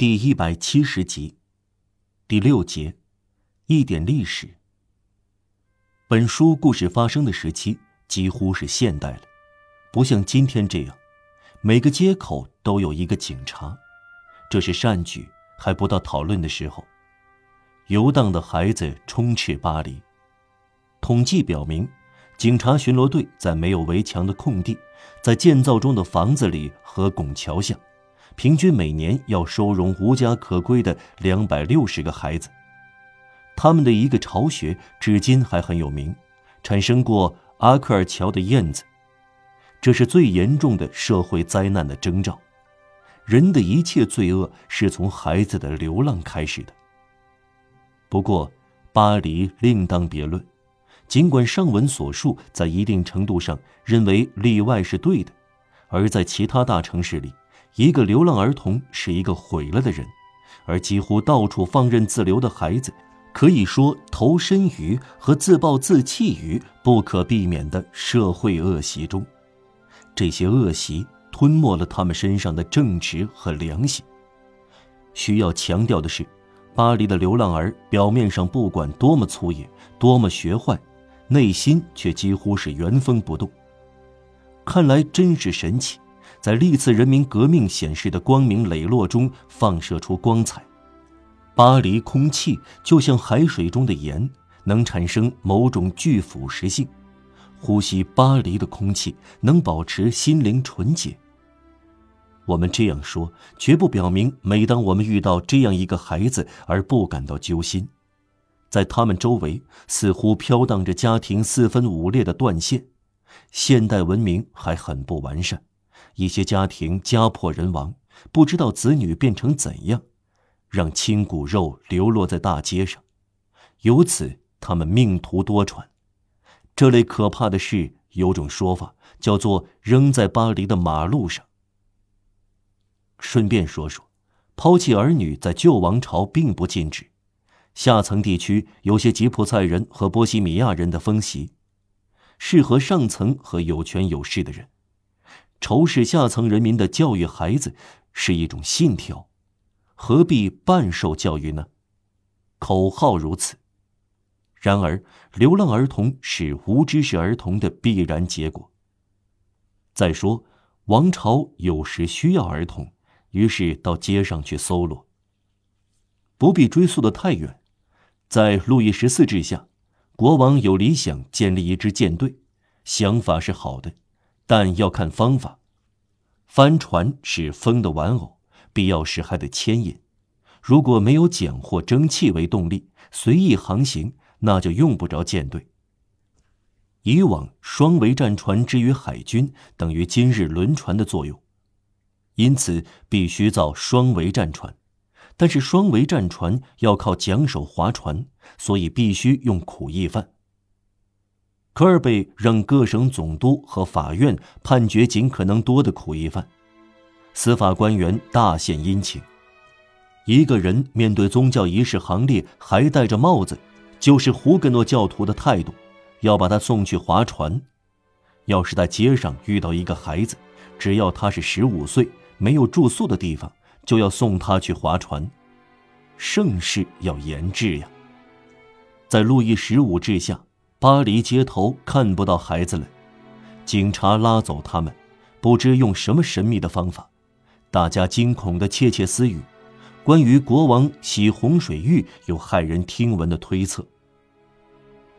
第一百七十集，第六节，一点历史。本书故事发生的时期几乎是现代了，不像今天这样，每个街口都有一个警察，这是善举，还不到讨论的时候。游荡的孩子充斥巴黎，统计表明，警察巡逻队在没有围墙的空地，在建造中的房子里和拱桥下。平均每年要收容无家可归的两百六十个孩子。他们的一个巢穴至今还很有名，产生过阿克尔桥的燕子。这是最严重的社会灾难的征兆。人的一切罪恶是从孩子的流浪开始的。不过，巴黎另当别论。尽管上文所述在一定程度上认为例外是对的，而在其他大城市里。一个流浪儿童是一个毁了的人，而几乎到处放任自流的孩子，可以说投身于和自暴自弃于不可避免的社会恶习中。这些恶习吞没了他们身上的正直和良心。需要强调的是，巴黎的流浪儿表面上不管多么粗野、多么学坏，内心却几乎是原封不动。看来真是神奇。在历次人民革命显示的光明磊落中放射出光彩。巴黎空气就像海水中的盐，能产生某种具腐蚀性。呼吸巴黎的空气能保持心灵纯洁。我们这样说，绝不表明每当我们遇到这样一个孩子而不感到揪心。在他们周围似乎飘荡着家庭四分五裂的断线。现代文明还很不完善。一些家庭家破人亡，不知道子女变成怎样，让亲骨肉流落在大街上，由此他们命途多舛。这类可怕的事，有种说法叫做扔在巴黎的马路上。顺便说说，抛弃儿女在旧王朝并不禁止，下层地区有些吉普赛人和波西米亚人的风习，适合上层和有权有势的人。仇视下层人民的教育孩子是一种信条，何必半受教育呢？口号如此。然而，流浪儿童是无知识儿童的必然结果。再说，王朝有时需要儿童，于是到街上去搜罗。不必追溯的太远，在路易十四治下，国王有理想建立一支舰队，想法是好的。但要看方法，帆船是风的玩偶，必要时还得牵引。如果没有桨或蒸汽为动力，随意航行，那就用不着舰队。以往双桅战船之于海军，等于今日轮船的作用，因此必须造双桅战船。但是双桅战船要靠桨手划船，所以必须用苦役犯。科尔贝让各省总督和法院判决尽可能多的苦役犯，司法官员大献殷勤。一个人面对宗教仪式行列还戴着帽子，就是胡格诺教徒的态度，要把他送去划船。要是在街上遇到一个孩子，只要他是十五岁，没有住宿的地方，就要送他去划船。盛世要严治呀，在路易十五治下。巴黎街头看不到孩子了，警察拉走他们，不知用什么神秘的方法。大家惊恐的窃窃私语，关于国王洗洪水浴有骇人听闻的推测。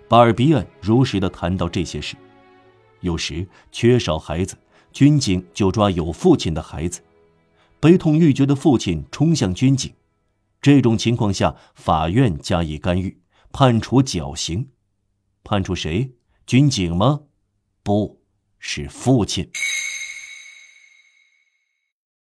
巴尔比安如实的谈到这些事，有时缺少孩子，军警就抓有父亲的孩子，悲痛欲绝的父亲冲向军警，这种情况下，法院加以干预，判处绞刑。判处谁？军警吗？不是父亲。